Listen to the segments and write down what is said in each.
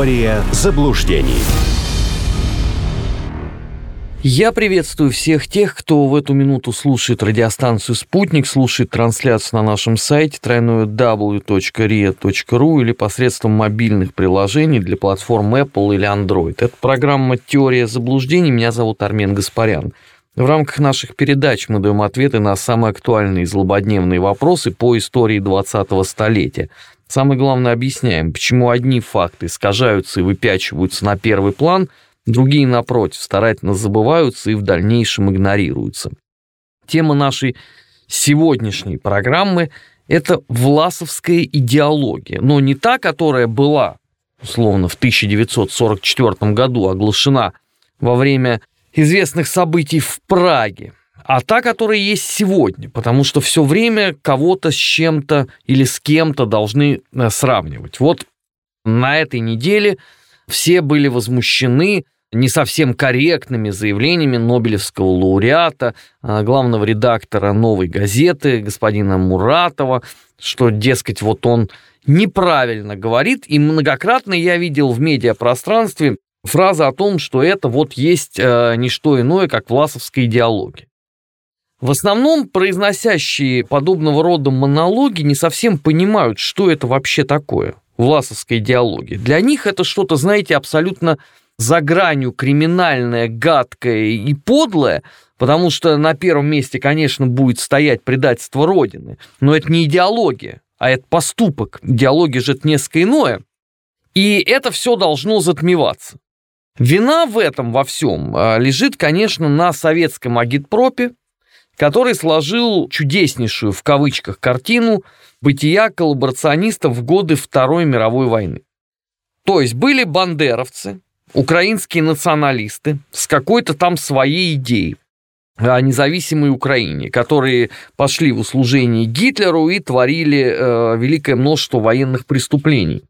Теория заблуждений. Я приветствую всех тех, кто в эту минуту слушает радиостанцию «Спутник», слушает трансляцию на нашем сайте www.ria.ru или посредством мобильных приложений для платформ Apple или Android. Это программа «Теория заблуждений». Меня зовут Армен Гаспарян. В рамках наших передач мы даем ответы на самые актуальные и злободневные вопросы по истории 20-го столетия. Самое главное, объясняем, почему одни факты искажаются и выпячиваются на первый план, другие, напротив, старательно забываются и в дальнейшем игнорируются. Тема нашей сегодняшней программы – это власовская идеология, но не та, которая была, условно, в 1944 году оглашена во время известных событий в Праге, а та, которая есть сегодня, потому что все время кого-то с чем-то или с кем-то должны э, сравнивать. Вот на этой неделе все были возмущены не совсем корректными заявлениями Нобелевского лауреата, э, главного редактора «Новой газеты» господина Муратова, что, дескать, вот он неправильно говорит, и многократно я видел в медиапространстве фраза о том, что это вот есть э, не что иное, как власовская идеология. В основном произносящие подобного рода монологи не совсем понимают, что это вообще такое, власовская идеология. Для них это что-то, знаете, абсолютно за гранью криминальное, гадкое и подлое, потому что на первом месте, конечно, будет стоять предательство Родины, но это не идеология, а это поступок. Идеология же это несколько иное. И это все должно затмеваться. Вина в этом во всем а, лежит, конечно, на советском агитпропе, который сложил чудеснейшую в кавычках картину бытия коллаборационистов в годы Второй мировой войны. То есть были бандеровцы, украинские националисты с какой-то там своей идеей о независимой Украине, которые пошли в услужение Гитлеру и творили э, великое множество военных преступлений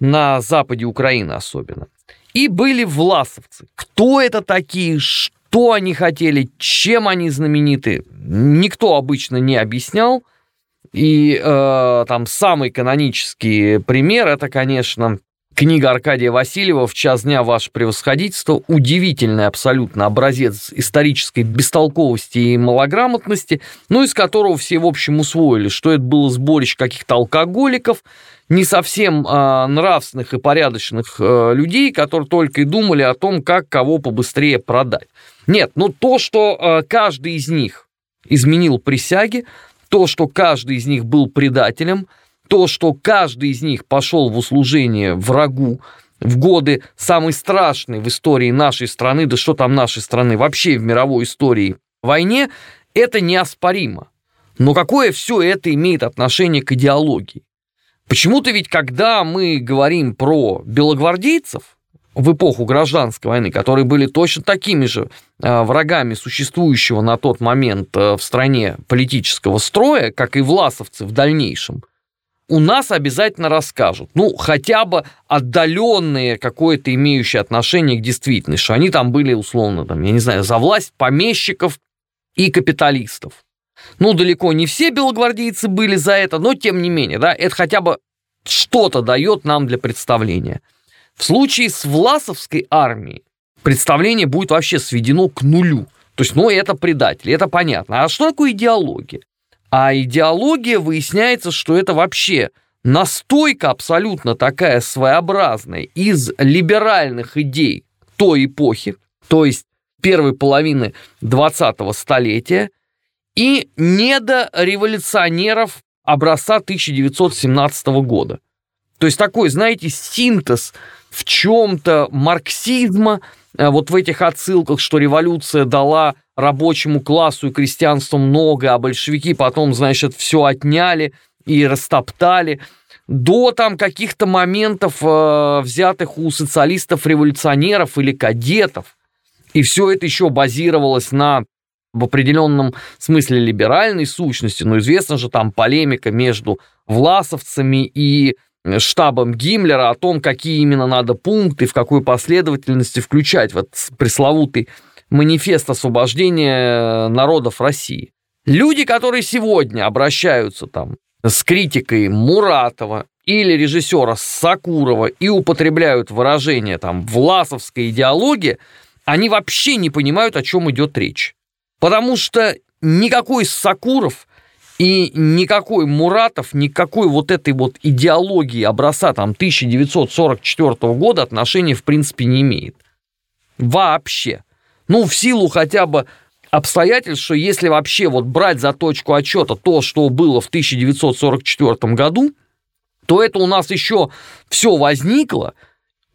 на западе Украины особенно. И были власовцы. Кто это такие, что они хотели, чем они знамениты, никто обычно не объяснял. И э, там самый канонический пример это, конечно, Книга Аркадия Васильева «В час дня ваше превосходительство» удивительный абсолютно образец исторической бестолковости и малограмотности, ну, из которого все, в общем, усвоили, что это было сборище каких-то алкоголиков, не совсем э, нравственных и порядочных э, людей, которые только и думали о том, как кого побыстрее продать. Нет, ну то, что э, каждый из них изменил присяги, то, что каждый из них был предателем – то, что каждый из них пошел в услужение врагу в годы самой страшной в истории нашей страны, да что там нашей страны, вообще в мировой истории войне, это неоспоримо. Но какое все это имеет отношение к идеологии? Почему-то ведь, когда мы говорим про белогвардейцев в эпоху гражданской войны, которые были точно такими же а, врагами существующего на тот момент а, в стране политического строя, как и власовцы в дальнейшем, у нас обязательно расскажут. Ну, хотя бы отдаленные какое-то имеющее отношение к действительности, что они там были условно, там, я не знаю, за власть помещиков и капиталистов. Ну, далеко не все белогвардейцы были за это, но тем не менее, да, это хотя бы что-то дает нам для представления. В случае с Власовской армией представление будет вообще сведено к нулю. То есть, ну, это предатели, это понятно. А что такое идеология? А идеология, выясняется, что это вообще настойка абсолютно такая своеобразная из либеральных идей той эпохи, то есть первой половины 20-го столетия, и недореволюционеров образца 1917 года. То есть такой, знаете, синтез в чем-то марксизма, э, вот в этих отсылках, что революция дала рабочему классу и крестьянству много, а большевики потом, значит, все отняли и растоптали, до там каких-то моментов, э, взятых у социалистов-революционеров или кадетов. И все это еще базировалось на в определенном смысле либеральной сущности, но известно же там полемика между власовцами и штабом Гиммлера о том, какие именно надо пункты, в какой последовательности включать в этот пресловутый манифест освобождения народов России. Люди, которые сегодня обращаются там с критикой Муратова или режиссера Сакурова и употребляют выражение там «власовская идеология», они вообще не понимают, о чем идет речь. Потому что никакой Сакуров и никакой Муратов, никакой вот этой вот идеологии образца там 1944 года отношения в принципе не имеет. Вообще. Ну, в силу хотя бы обстоятельств, что если вообще вот брать за точку отчета то, что было в 1944 году, то это у нас еще все возникло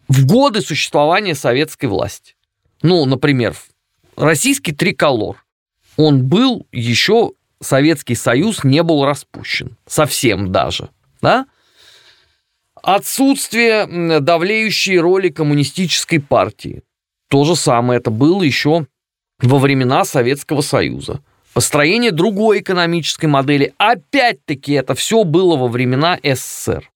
в годы существования советской власти. Ну, например, российский триколор. Он был еще Советский Союз не был распущен. Совсем даже. Да? Отсутствие давлеющей роли коммунистической партии. То же самое это было еще во времена Советского Союза. Построение другой экономической модели. Опять-таки это все было во времена СССР.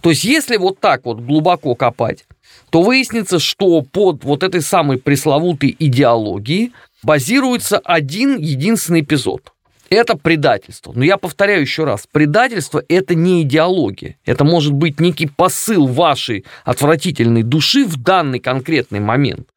То есть если вот так вот глубоко копать, то выяснится, что под вот этой самой пресловутой идеологией базируется один единственный эпизод – это предательство. Но я повторяю еще раз, предательство – это не идеология. Это может быть некий посыл вашей отвратительной души в данный конкретный момент.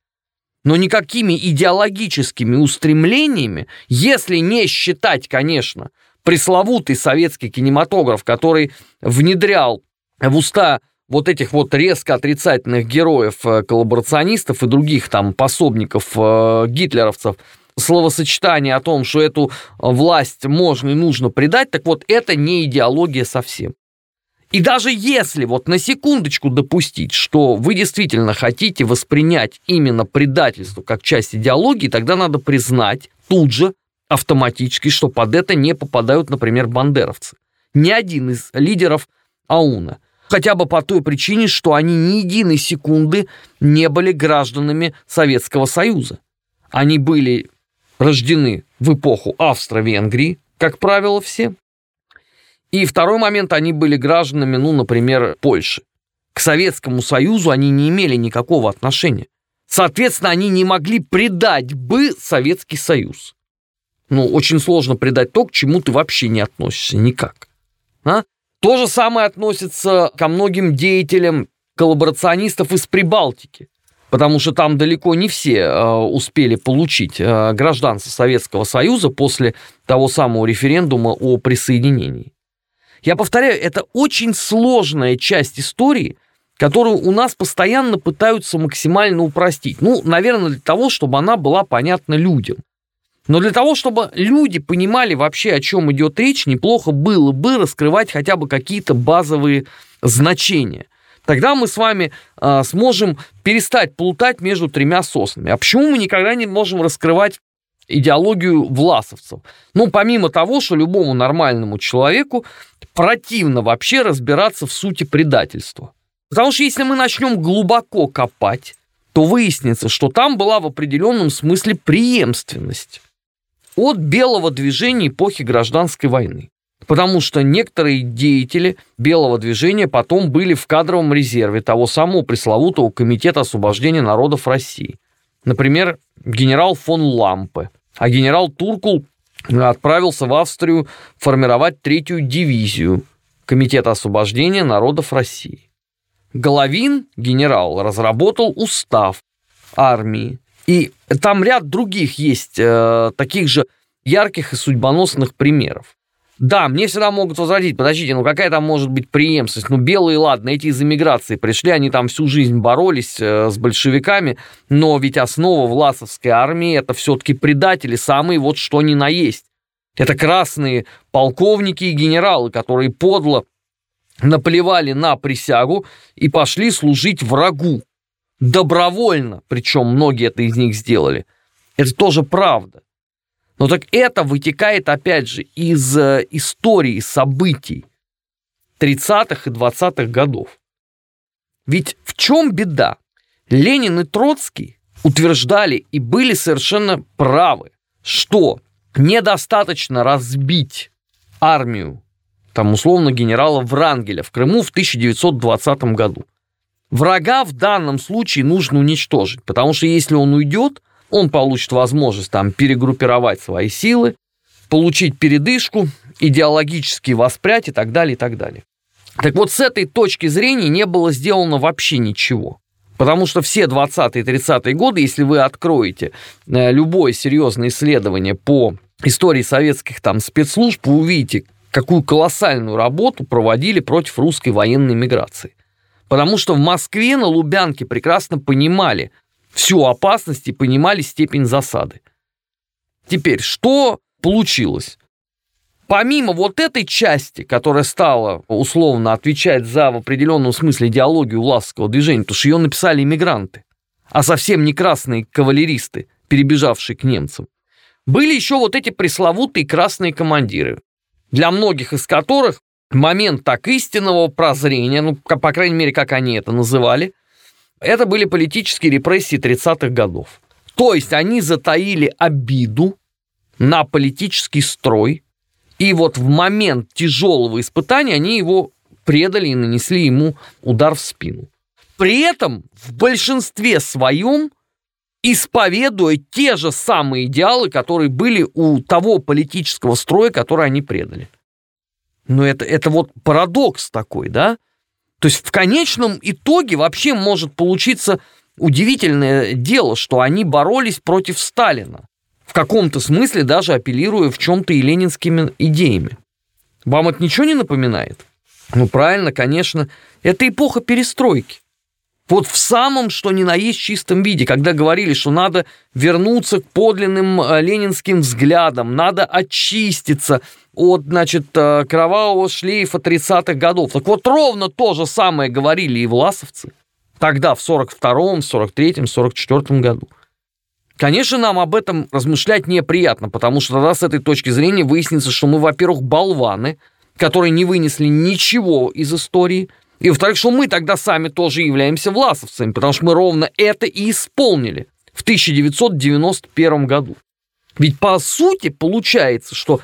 Но никакими идеологическими устремлениями, если не считать, конечно, пресловутый советский кинематограф, который внедрял в уста вот этих вот резко отрицательных героев, э, коллаборационистов и других там пособников э, гитлеровцев – словосочетание о том, что эту власть можно и нужно предать, так вот это не идеология совсем. И даже если вот на секундочку допустить, что вы действительно хотите воспринять именно предательство как часть идеологии, тогда надо признать тут же автоматически, что под это не попадают, например, бандеровцы. Ни один из лидеров АУНа. Хотя бы по той причине, что они ни единой секунды не были гражданами Советского Союза. Они были рождены в эпоху Австро-Венгрии, как правило, все. И второй момент, они были гражданами, ну, например, Польши. К Советскому Союзу они не имели никакого отношения. Соответственно, они не могли предать бы Советский Союз. Ну, очень сложно предать то, к чему ты вообще не относишься никак. А? То же самое относится ко многим деятелям коллаборационистов из Прибалтики потому что там далеко не все э, успели получить э, гражданство Советского Союза после того самого референдума о присоединении. Я повторяю, это очень сложная часть истории, которую у нас постоянно пытаются максимально упростить. Ну, наверное, для того, чтобы она была понятна людям. Но для того, чтобы люди понимали вообще, о чем идет речь, неплохо было бы раскрывать хотя бы какие-то базовые значения тогда мы с вами э, сможем перестать плутать между тремя соснами. А почему мы никогда не можем раскрывать идеологию власовцев? Ну, помимо того, что любому нормальному человеку противно вообще разбираться в сути предательства. Потому что если мы начнем глубоко копать, то выяснится, что там была в определенном смысле преемственность от белого движения эпохи гражданской войны. Потому что некоторые деятели белого движения потом были в кадровом резерве того самого пресловутого Комитета освобождения народов России. Например, генерал фон Лампе. А генерал Туркул отправился в Австрию формировать третью дивизию Комитета освобождения народов России. Головин, генерал, разработал устав армии. И там ряд других есть э, таких же ярких и судьбоносных примеров. Да, мне всегда могут возразить, подождите, ну какая там может быть преемственность? Ну белые, ладно, эти из эмиграции пришли, они там всю жизнь боролись э, с большевиками, но ведь основа власовской армии это все-таки предатели, самые вот что ни на есть. Это красные полковники и генералы, которые подло наплевали на присягу и пошли служить врагу. Добровольно, причем многие это из них сделали. Это тоже правда. Но так это вытекает, опять же, из э, истории событий 30-х и 20-х годов. Ведь в чем беда? Ленин и Троцкий утверждали и были совершенно правы, что недостаточно разбить армию, там условно генерала Врангеля в Крыму в 1920 году. Врага в данном случае нужно уничтожить, потому что если он уйдет – он получит возможность там перегруппировать свои силы, получить передышку, идеологически воспрять и так далее, и так далее. Так вот, с этой точки зрения не было сделано вообще ничего. Потому что все 20-е 30-е годы, если вы откроете э, любое серьезное исследование по истории советских там спецслужб, вы увидите, какую колоссальную работу проводили против русской военной миграции. Потому что в Москве на Лубянке прекрасно понимали всю опасность и понимали степень засады. Теперь, что получилось? Помимо вот этой части, которая стала условно отвечать за в определенном смысле идеологию властского движения, потому что ее написали иммигранты, а совсем не красные кавалеристы, перебежавшие к немцам, были еще вот эти пресловутые красные командиры, для многих из которых момент так истинного прозрения, ну, по крайней мере, как они это называли, это были политические репрессии 30-х годов. То есть они затаили обиду на политический строй, и вот в момент тяжелого испытания они его предали и нанесли ему удар в спину. При этом в большинстве своем исповедуя те же самые идеалы, которые были у того политического строя, который они предали. Но это, это вот парадокс такой, да? То есть в конечном итоге вообще может получиться удивительное дело, что они боролись против Сталина. В каком-то смысле даже апеллируя в чем-то и ленинскими идеями. Вам это ничего не напоминает? Ну, правильно, конечно. Это эпоха перестройки. Вот в самом, что ни на есть чистом виде, когда говорили, что надо вернуться к подлинным э, ленинским взглядам, надо очиститься от, значит, э, кровавого шлейфа 30-х годов. Так вот, ровно то же самое говорили и власовцы тогда, в 42-м, 43-м, 44-м году. Конечно, нам об этом размышлять неприятно, потому что тогда с этой точки зрения выяснится, что мы, во-первых, болваны, которые не вынесли ничего из истории – и во-вторых, что мы тогда сами тоже являемся власовцами, потому что мы ровно это и исполнили в 1991 году. Ведь по сути получается, что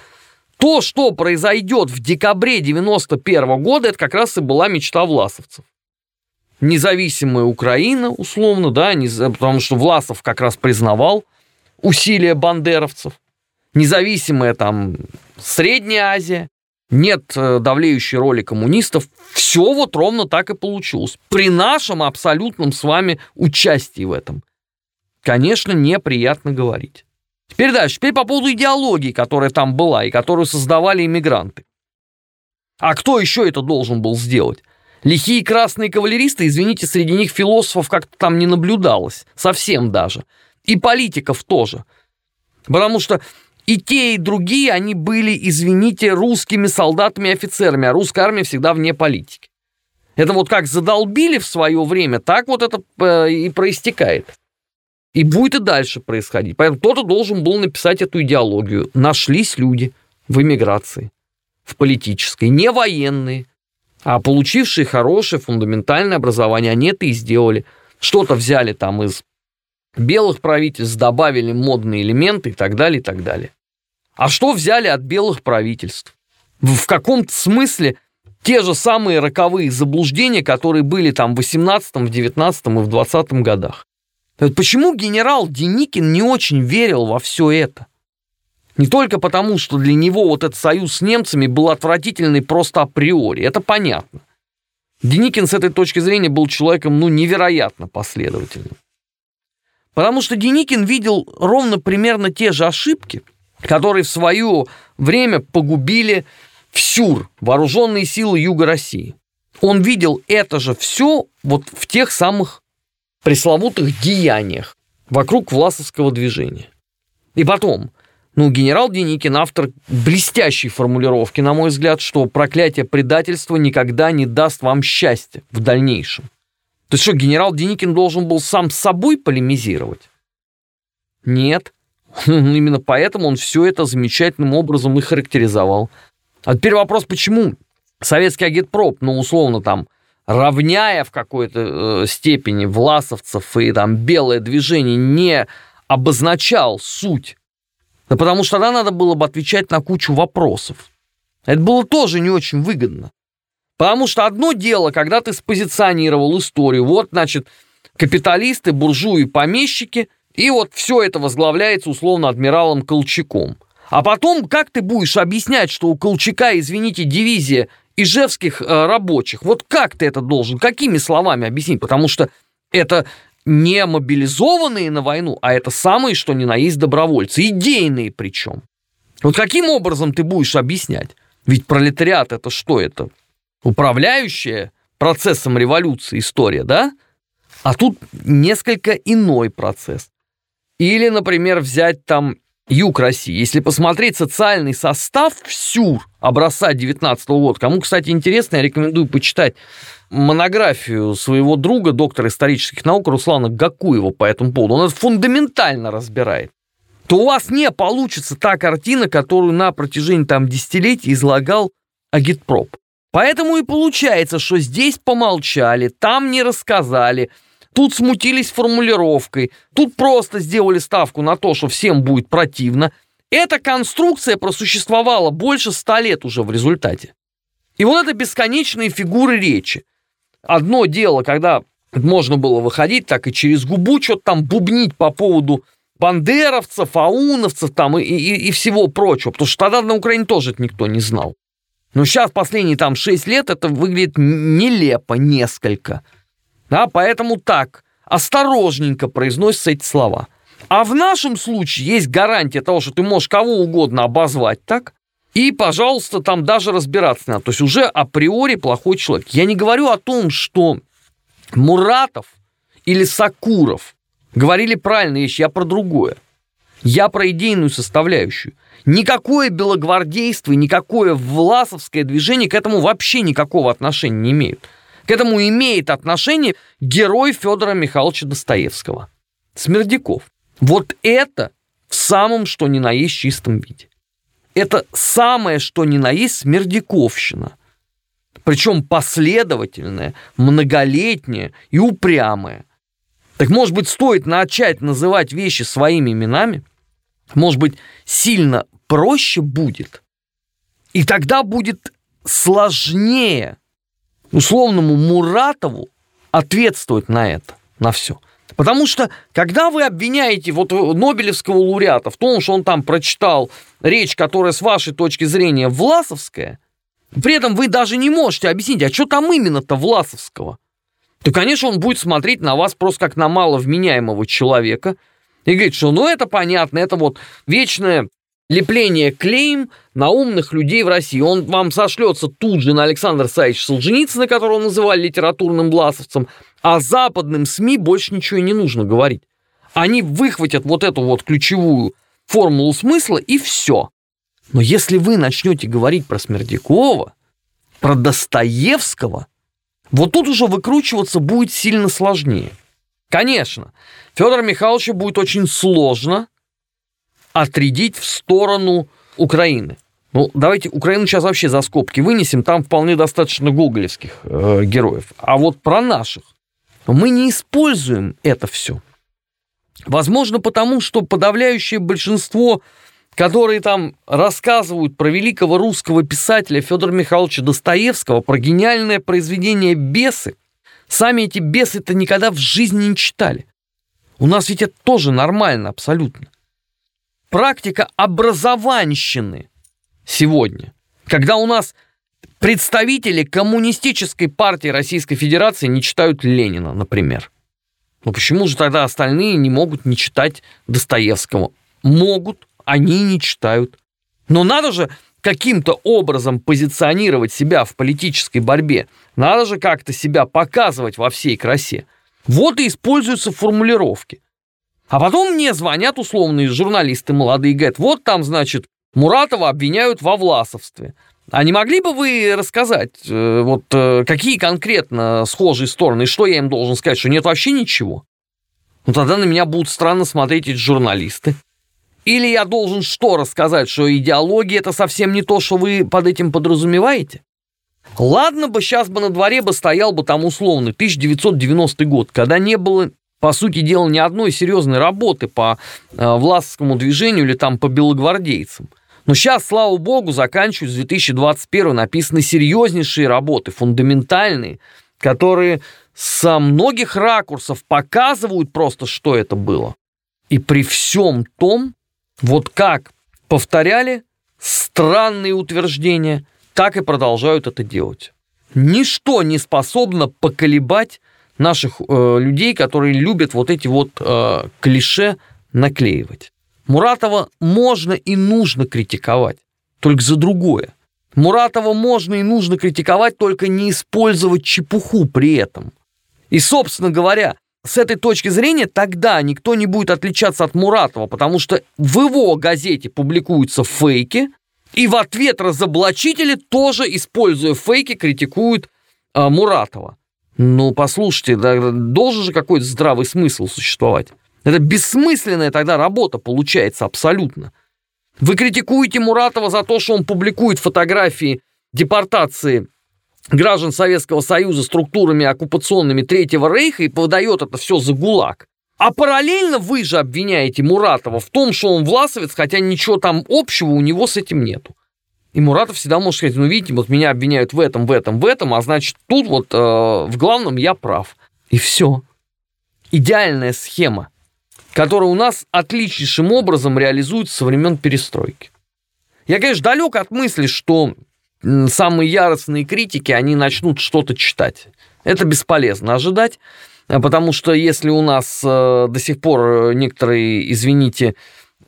то, что произойдет в декабре 91 года, это как раз и была мечта власовцев. Независимая Украина, условно, да, потому что Власов как раз признавал усилия бандеровцев. Независимая там Средняя Азия, нет э, давлеющей роли коммунистов. Все вот ровно так и получилось. При нашем абсолютном с вами участии в этом. Конечно, неприятно говорить. Теперь дальше. Теперь по поводу идеологии, которая там была и которую создавали иммигранты. А кто еще это должен был сделать? Лихие красные кавалеристы, извините, среди них философов как-то там не наблюдалось. Совсем даже. И политиков тоже. Потому что и те, и другие, они были, извините, русскими солдатами и офицерами, а русская армия всегда вне политики. Это вот как задолбили в свое время, так вот это э, и проистекает. И будет и дальше происходить. Поэтому кто-то должен был написать эту идеологию. Нашлись люди в эмиграции, в политической, не военные, а получившие хорошее фундаментальное образование. Они это и сделали. Что-то взяли там из белых правительств, добавили модные элементы и так далее, и так далее. А что взяли от белых правительств? В каком-то смысле те же самые роковые заблуждения, которые были там в 18, в 19 и в 20 годах. Почему генерал Деникин не очень верил во все это? Не только потому, что для него вот этот союз с немцами был отвратительный просто априори, это понятно. Деникин с этой точки зрения был человеком, ну, невероятно последовательным. Потому что Деникин видел ровно примерно те же ошибки – которые в свое время погубили ВСЮР, вооруженные силы Юга России. Он видел это же все вот в тех самых пресловутых деяниях вокруг власовского движения. И потом, ну, генерал Деникин, автор блестящей формулировки, на мой взгляд, что проклятие предательства никогда не даст вам счастья в дальнейшем. То есть что, генерал Деникин должен был сам с собой полемизировать? Нет. Именно поэтому он все это замечательным образом и характеризовал. А теперь вопрос, почему советский агитпроп, ну, условно, там, равняя в какой-то э, степени власовцев и там белое движение, не обозначал суть. Да потому что тогда надо было бы отвечать на кучу вопросов. Это было тоже не очень выгодно. Потому что одно дело, когда ты спозиционировал историю, вот, значит, капиталисты, буржуи, помещики – и вот все это возглавляется условно адмиралом Колчаком. А потом, как ты будешь объяснять, что у Колчака, извините, дивизия ижевских э, рабочих. Вот как ты это должен, какими словами объяснить? Потому что это не мобилизованные на войну, а это самые, что ни на есть добровольцы, идейные причем. Вот каким образом ты будешь объяснять? Ведь пролетариат это что это? Управляющая процессом революции история, да? А тут несколько иной процесс. Или, например, взять там юг России. Если посмотреть социальный состав СЮР образца 19 года, кому, кстати, интересно, я рекомендую почитать монографию своего друга, доктора исторических наук Руслана Гакуева по этому поводу. Он это фундаментально разбирает то у вас не получится та картина, которую на протяжении там десятилетий излагал агитпроп. Поэтому и получается, что здесь помолчали, там не рассказали, тут смутились формулировкой, тут просто сделали ставку на то, что всем будет противно. Эта конструкция просуществовала больше ста лет уже в результате. И вот это бесконечные фигуры речи. Одно дело, когда можно было выходить так и через губу что-то там бубнить по поводу бандеровцев, ауновцев там и, и, и всего прочего, потому что тогда на Украине тоже это никто не знал. Но сейчас последние там 6 лет это выглядит нелепо несколько. Да, поэтому так, осторожненько произносятся эти слова. А в нашем случае есть гарантия того, что ты можешь кого угодно обозвать так, и, пожалуйста, там даже разбираться надо. То есть уже априори плохой человек. Я не говорю о том, что Муратов или Сакуров говорили правильные вещи, я про другое. Я про идейную составляющую. Никакое белогвардейство никакое власовское движение к этому вообще никакого отношения не имеют. К этому имеет отношение герой Федора Михайловича Достоевского. Смердяков. Вот это в самом что ни на есть чистом виде. Это самое что ни на есть смердяковщина. Причем последовательная, многолетняя и упрямая. Так может быть, стоит начать называть вещи своими именами? Может быть, сильно проще будет? И тогда будет сложнее условному Муратову ответствовать на это, на все. Потому что, когда вы обвиняете вот Нобелевского лауреата в том, что он там прочитал речь, которая с вашей точки зрения власовская, при этом вы даже не можете объяснить, а что там именно-то власовского – то, конечно, он будет смотреть на вас просто как на маловменяемого человека и говорит, что ну это понятно, это вот вечное лепление клейм на умных людей в России. Он вам сошлется тут же на Александра Саевича Солженицына, которого называли литературным власовцем, а западным СМИ больше ничего и не нужно говорить. Они выхватят вот эту вот ключевую формулу смысла и все. Но если вы начнете говорить про Смердякова, про Достоевского – вот тут уже выкручиваться будет сильно сложнее. Конечно, Федора Михайловича будет очень сложно отрядить в сторону Украины. Ну, давайте Украину сейчас вообще за скобки вынесем, там вполне достаточно гоголевских э, героев. А вот про наших мы не используем это все. Возможно, потому что подавляющее большинство которые там рассказывают про великого русского писателя Федора Михайловича Достоевского, про гениальное произведение «Бесы», сами эти бесы-то никогда в жизни не читали. У нас ведь это тоже нормально абсолютно. Практика образованщины сегодня, когда у нас представители коммунистической партии Российской Федерации не читают Ленина, например. Ну почему же тогда остальные не могут не читать Достоевского? Могут, они не читают. Но надо же каким-то образом позиционировать себя в политической борьбе. Надо же как-то себя показывать во всей красе. Вот и используются формулировки. А потом мне звонят условные журналисты молодые и говорят, вот там, значит, Муратова обвиняют во власовстве. А не могли бы вы рассказать, э, вот э, какие конкретно схожие стороны, и что я им должен сказать, что нет вообще ничего? Ну тогда на меня будут странно смотреть эти журналисты. Или я должен что рассказать, что идеология это совсем не то, что вы под этим подразумеваете? Ладно бы сейчас бы на дворе бы стоял бы там условный 1990 год, когда не было, по сути дела, ни одной серьезной работы по э, властскому движению или там по белогвардейцам. Но сейчас, слава богу, заканчивают с 2021 написаны серьезнейшие работы, фундаментальные, которые со многих ракурсов показывают просто, что это было. И при всем том, вот как повторяли странные утверждения, так и продолжают это делать. Ничто не способно поколебать наших э, людей, которые любят вот эти вот э, клише наклеивать. Муратова можно и нужно критиковать, только за другое. Муратова можно и нужно критиковать, только не использовать чепуху при этом. И, собственно говоря, с этой точки зрения тогда никто не будет отличаться от Муратова, потому что в его газете публикуются фейки, и в ответ разоблачители тоже, используя фейки, критикуют э, Муратова. Ну, послушайте, да, должен же какой-то здравый смысл существовать. Это бессмысленная тогда работа получается абсолютно. Вы критикуете Муратова за то, что он публикует фотографии депортации граждан Советского Союза структурами оккупационными Третьего Рейха и подает это все за ГУЛАГ. А параллельно вы же обвиняете Муратова в том, что он власовец, хотя ничего там общего у него с этим нету. И Муратов всегда может сказать, ну видите, вот меня обвиняют в этом, в этом, в этом, а значит тут вот э, в главном я прав. И все. Идеальная схема, которая у нас отличнейшим образом реализуется со времен перестройки. Я, конечно, далек от мысли, что самые яростные критики, они начнут что-то читать. Это бесполезно ожидать, потому что если у нас э, до сих пор некоторые, извините,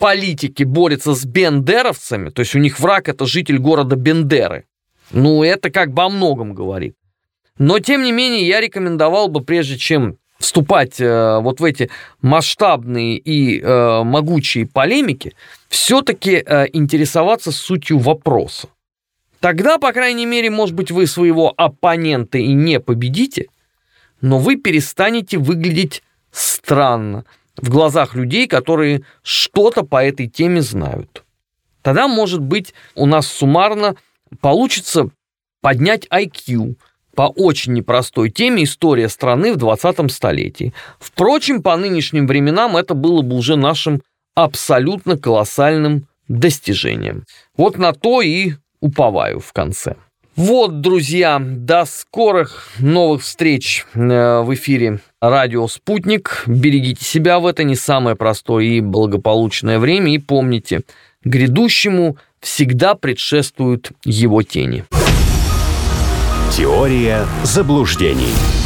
политики борются с бендеровцами, то есть у них враг это житель города Бендеры, ну это как бы о многом говорит. Но тем не менее я рекомендовал бы, прежде чем вступать э, вот в эти масштабные и э, могучие полемики, все-таки э, интересоваться сутью вопроса. Тогда, по крайней мере, может быть, вы своего оппонента и не победите, но вы перестанете выглядеть странно в глазах людей, которые что-то по этой теме знают. Тогда, может быть, у нас суммарно получится поднять IQ по очень непростой теме «История страны в 20 столетии». Впрочем, по нынешним временам это было бы уже нашим абсолютно колоссальным достижением. Вот на то и уповаю в конце. Вот, друзья, до скорых новых встреч э, в эфире радио «Спутник». Берегите себя в это не самое простое и благополучное время. И помните, грядущему всегда предшествуют его тени. Теория заблуждений.